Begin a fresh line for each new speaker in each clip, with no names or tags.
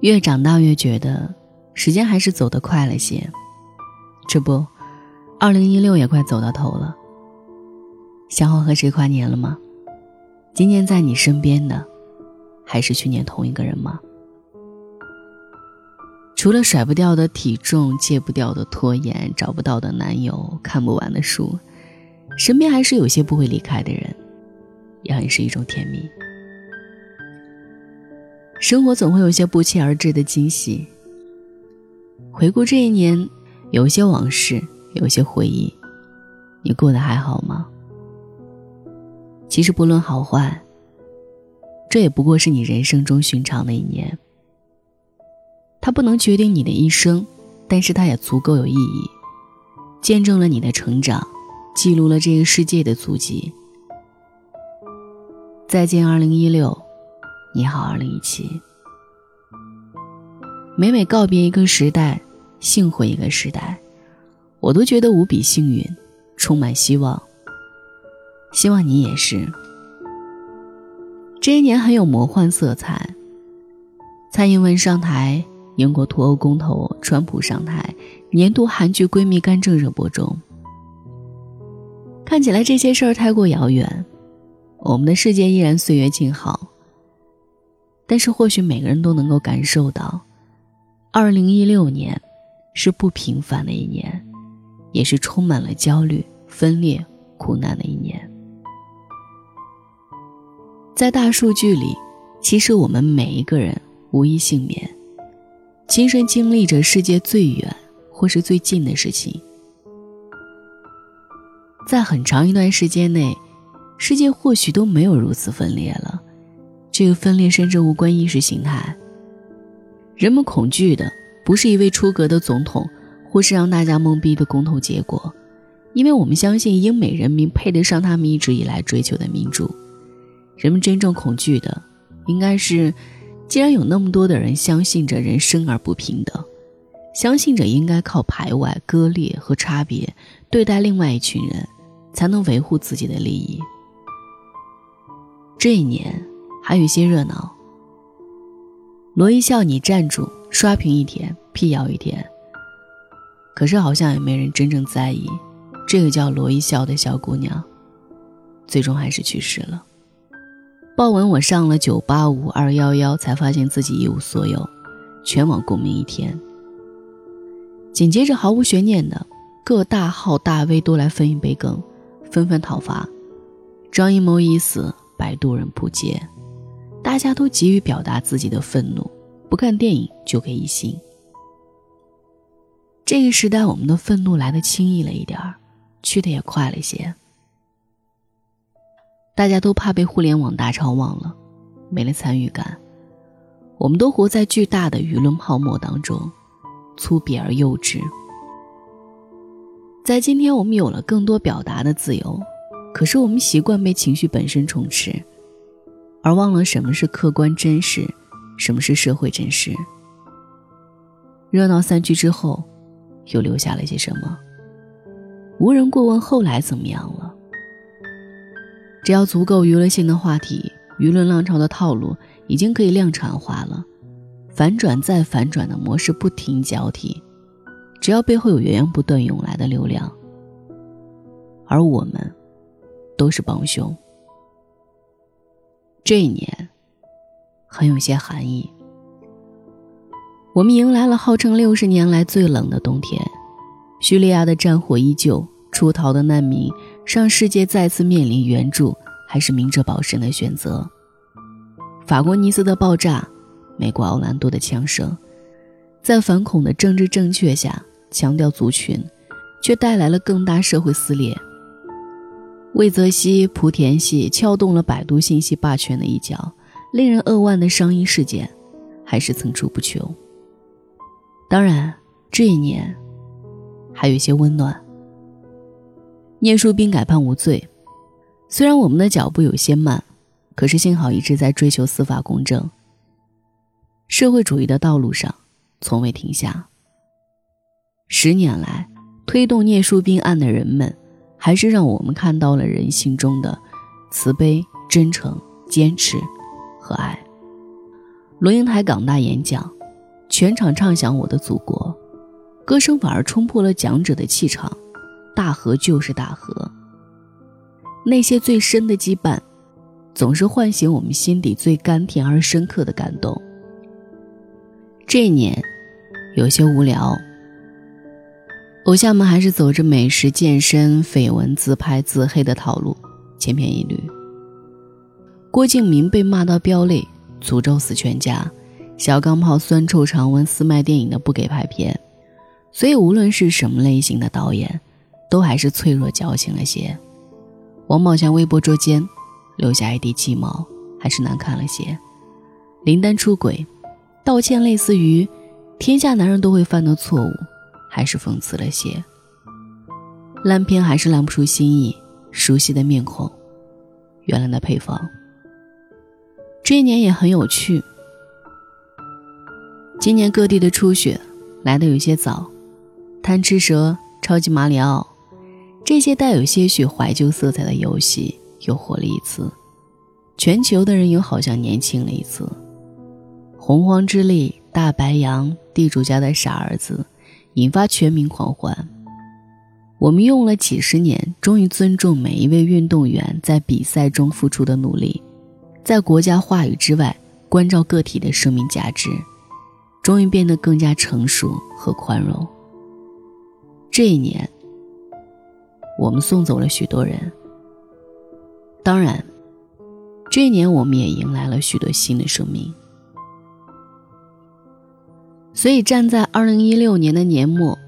越长大越觉得，时间还是走得快了些。这不，二零一六也快走到头了。想好和谁跨年了吗？今年在你身边的，还是去年同一个人吗？除了甩不掉的体重、戒不掉的拖延、找不到的男友、看不完的书，身边还是有些不会离开的人，也很是一种甜蜜。生活总会有些不期而至的惊喜。回顾这一年，有些往事，有些回忆，你过得还好吗？其实不论好坏，这也不过是你人生中寻常的一年。它不能决定你的一生，但是它也足够有意义，见证了你的成长，记录了这个世界的足迹。再见，二零一六。你好，二零一七。每每告别一个时代，幸回一个时代，我都觉得无比幸运，充满希望。希望你也是。这一年很有魔幻色彩。蔡英文上台，英国脱欧公投，川普上台，年度韩剧《闺蜜干政》热播中。看起来这些事儿太过遥远，我们的世界依然岁月静好。但是，或许每个人都能够感受到，二零一六年是不平凡的一年，也是充满了焦虑、分裂、苦难的一年。在大数据里，其实我们每一个人无一幸免，亲身经历着世界最远或是最近的事情。在很长一段时间内，世界或许都没有如此分裂了。这个分裂甚至无关意识形态。人们恐惧的不是一位出格的总统，或是让大家懵逼的公投结果，因为我们相信英美人民配得上他们一直以来追求的民主。人们真正恐惧的，应该是，既然有那么多的人相信着人生而不平等，相信着应该靠排外、割裂和差别对待另外一群人，才能维护自己的利益。这一年。还有一些热闹。罗一笑，你站住，刷屏一天，辟谣一天。可是好像也没人真正在意，这个叫罗一笑的小姑娘，最终还是去世了。报文我上了九八五二幺幺，才发现自己一无所有，全网共鸣一天。紧接着毫无悬念的，各大号大 V 都来分一杯羹，纷纷讨伐。张艺谋已死，摆渡人扑街。大家都急于表达自己的愤怒，不看电影就给一星。这个时代，我们的愤怒来的轻易了一点儿，去的也快了一些。大家都怕被互联网大潮忘了，没了参与感。我们都活在巨大的舆论泡沫当中，粗鄙而幼稚。在今天，我们有了更多表达的自由，可是我们习惯被情绪本身充斥。而忘了什么是客观真实，什么是社会真实。热闹散去之后，又留下了些什么？无人过问后来怎么样了。只要足够娱乐性的话题，舆论浪潮的套路已经可以量产化了，反转再反转的模式不停交替，只要背后有源源不断涌来的流量，而我们，都是帮凶。这一年，很有些寒意。我们迎来了号称六十年来最冷的冬天，叙利亚的战火依旧，出逃的难民让世界再次面临援助还是明哲保身的选择。法国尼斯的爆炸，美国奥兰多的枪声，在反恐的政治正确下强调族群，却带来了更大社会撕裂。魏则西、莆田系撬动了百度信息霸权的一角，令人扼腕的伤医事件还是层出不穷。当然，这一年还有一些温暖。聂树斌改判无罪，虽然我们的脚步有些慢，可是幸好一直在追求司法公正。社会主义的道路上从未停下。十年来，推动聂树斌案的人们。还是让我们看到了人性中的慈悲、真诚、坚持和爱。龙应台港大演讲，全场唱响我的祖国，歌声反而冲破了讲者的气场。大河就是大河，那些最深的羁绊，总是唤醒我们心底最甘甜而深刻的感动。这一年，有些无聊。偶像们还是走着美食、健身、绯闻、自拍、自黑的套路，千篇一律。郭敬明被骂到飙泪，诅咒死全家；小钢炮酸臭长文私卖电影的不给拍片。所以，无论是什么类型的导演，都还是脆弱矫情了些。王宝强微博捉奸，留下一地鸡毛，还是难看了些。林丹出轨，道歉类似于天下男人都会犯的错误。还是讽刺了些，烂片还是烂不出新意。熟悉的面孔，原来的配方。这一年也很有趣。今年各地的初雪来的有些早，贪吃蛇、超级马里奥这些带有些许怀旧色彩的游戏又火了一次，全球的人又好像年轻了一次。洪荒之力、大白羊、地主家的傻儿子。引发全民狂欢。我们用了几十年，终于尊重每一位运动员在比赛中付出的努力，在国家话语之外关照个体的生命价值，终于变得更加成熟和宽容。这一年，我们送走了许多人，当然，这一年我们也迎来了许多新的生命。所以，站在二零一六年的年末，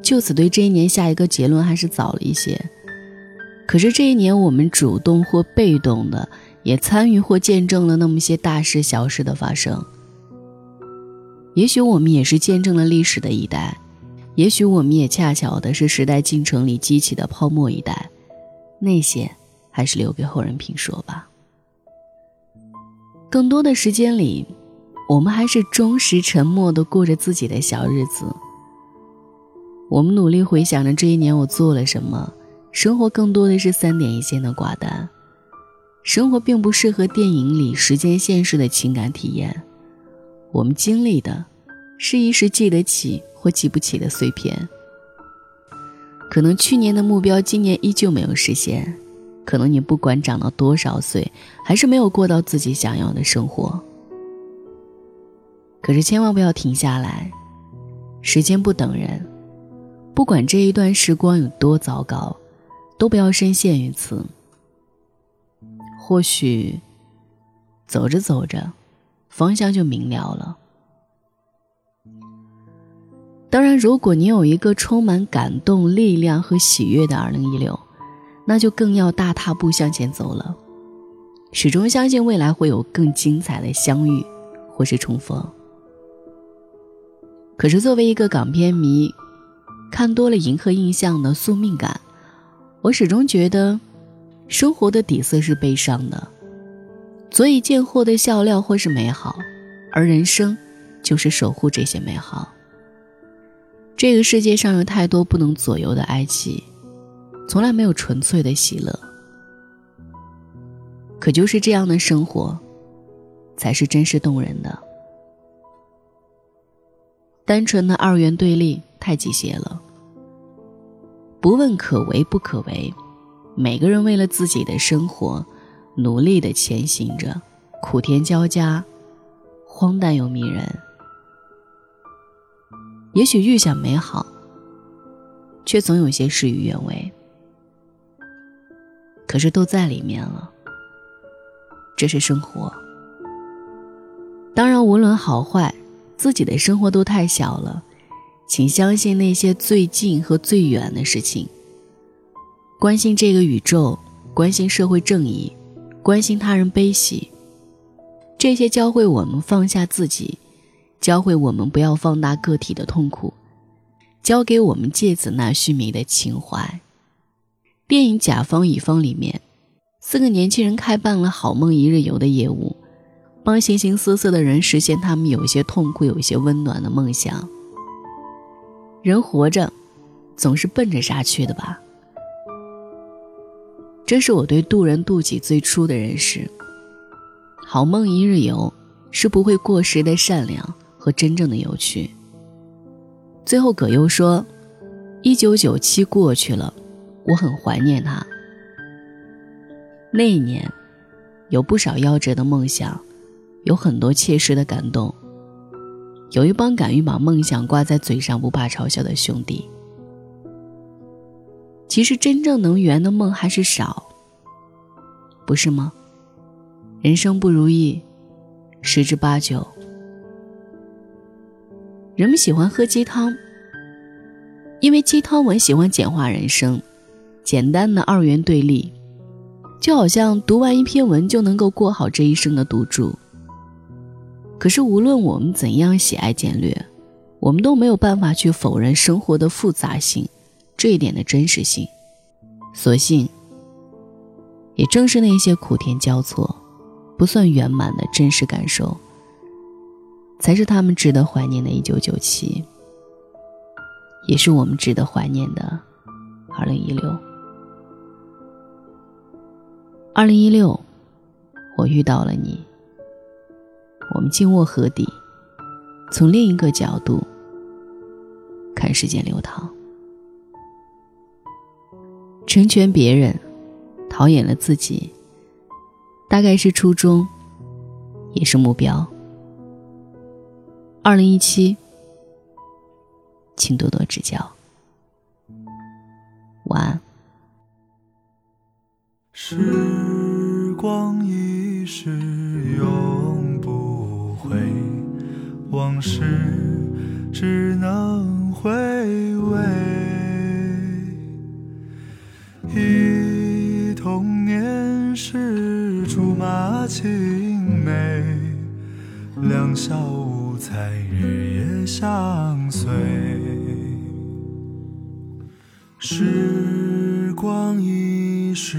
就此对这一年下一个结论还是早了一些。可是这一年，我们主动或被动的也参与或见证了那么些大事小事的发生。也许我们也是见证了历史的一代，也许我们也恰巧的是时代进程里激起的泡沫一代。那些还是留给后人评说吧。更多的时间里。我们还是忠实沉默的过着自己的小日子。我们努力回想着这一年我做了什么，生活更多的是三点一线的寡淡。生活并不适合电影里时间线式的情感体验。我们经历的，是一时记得起或记不起的碎片。可能去年的目标，今年依旧没有实现。可能你不管长到多少岁，还是没有过到自己想要的生活。可是千万不要停下来，时间不等人，不管这一段时光有多糟糕，都不要深陷于此。或许，走着走着，方向就明了了。当然，如果你有一个充满感动、力量和喜悦的二零一六，那就更要大踏步向前走了，始终相信未来会有更精彩的相遇，或是重逢。可是，作为一个港片迷，看多了《银河印象》的宿命感，我始终觉得，生活的底色是悲伤的，所以见货的笑料或是美好，而人生，就是守护这些美好。这个世界上有太多不能左右的哀戚，从来没有纯粹的喜乐。可就是这样的生活，才是真实动人的。单纯的二元对立太机械了。不问可为不可为，每个人为了自己的生活，努力的前行着，苦甜交加，荒诞又迷人。也许预想美好，却总有些事与愿违。可是都在里面了，这是生活。当然，无论好坏。自己的生活都太小了，请相信那些最近和最远的事情。关心这个宇宙，关心社会正义，关心他人悲喜，这些教会我们放下自己，教会我们不要放大个体的痛苦，教给我们芥子那须弥的情怀。电影《甲方乙方》里面，四个年轻人开办了好梦一日游的业务。帮形形色色的人实现他们有一些痛苦、有一些温暖的梦想。人活着，总是奔着啥去的吧？这是我对渡人渡己最初的认识。好梦一日游，是不会过时的善良和真正的有趣。最后，葛优说：“一九九七过去了，我很怀念他。那一年，有不少夭折的梦想，有很多切实的感动，有一帮敢于把梦想挂在嘴上不怕嘲笑的兄弟。其实，真正能圆的梦还是少，不是吗？人生不如意。”十之八九，人们喜欢喝鸡汤，因为鸡汤文喜欢简化人生，简单的二元对立，就好像读完一篇文就能够过好这一生的赌注。可是无论我们怎样喜爱简略，我们都没有办法去否认生活的复杂性，这一点的真实性。所幸，也正是那些苦甜交错。不算圆满的真实感受，才是他们值得怀念的。一九九七，也是我们值得怀念的。二零一六，二零一六，我遇到了你。我们静卧河底，从另一个角度看时间流淌，成全别人，陶冶了自己。大概是初衷，也是目标。二零一七，请多多指教。晚安。
时光一逝往事只能回味。忆童年时。竹马青梅，两小无猜，日夜相随。时光一逝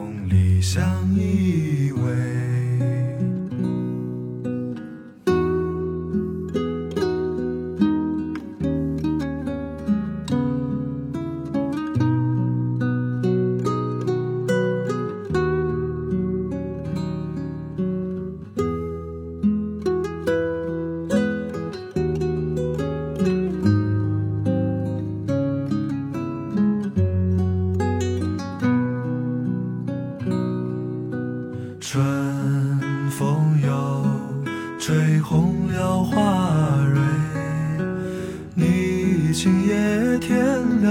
你相依偎。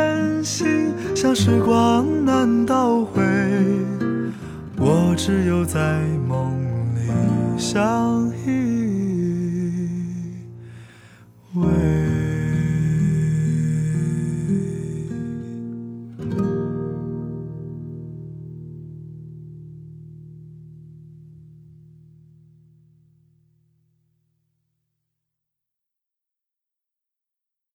真心像时光难倒回，我只有在梦里相依偎。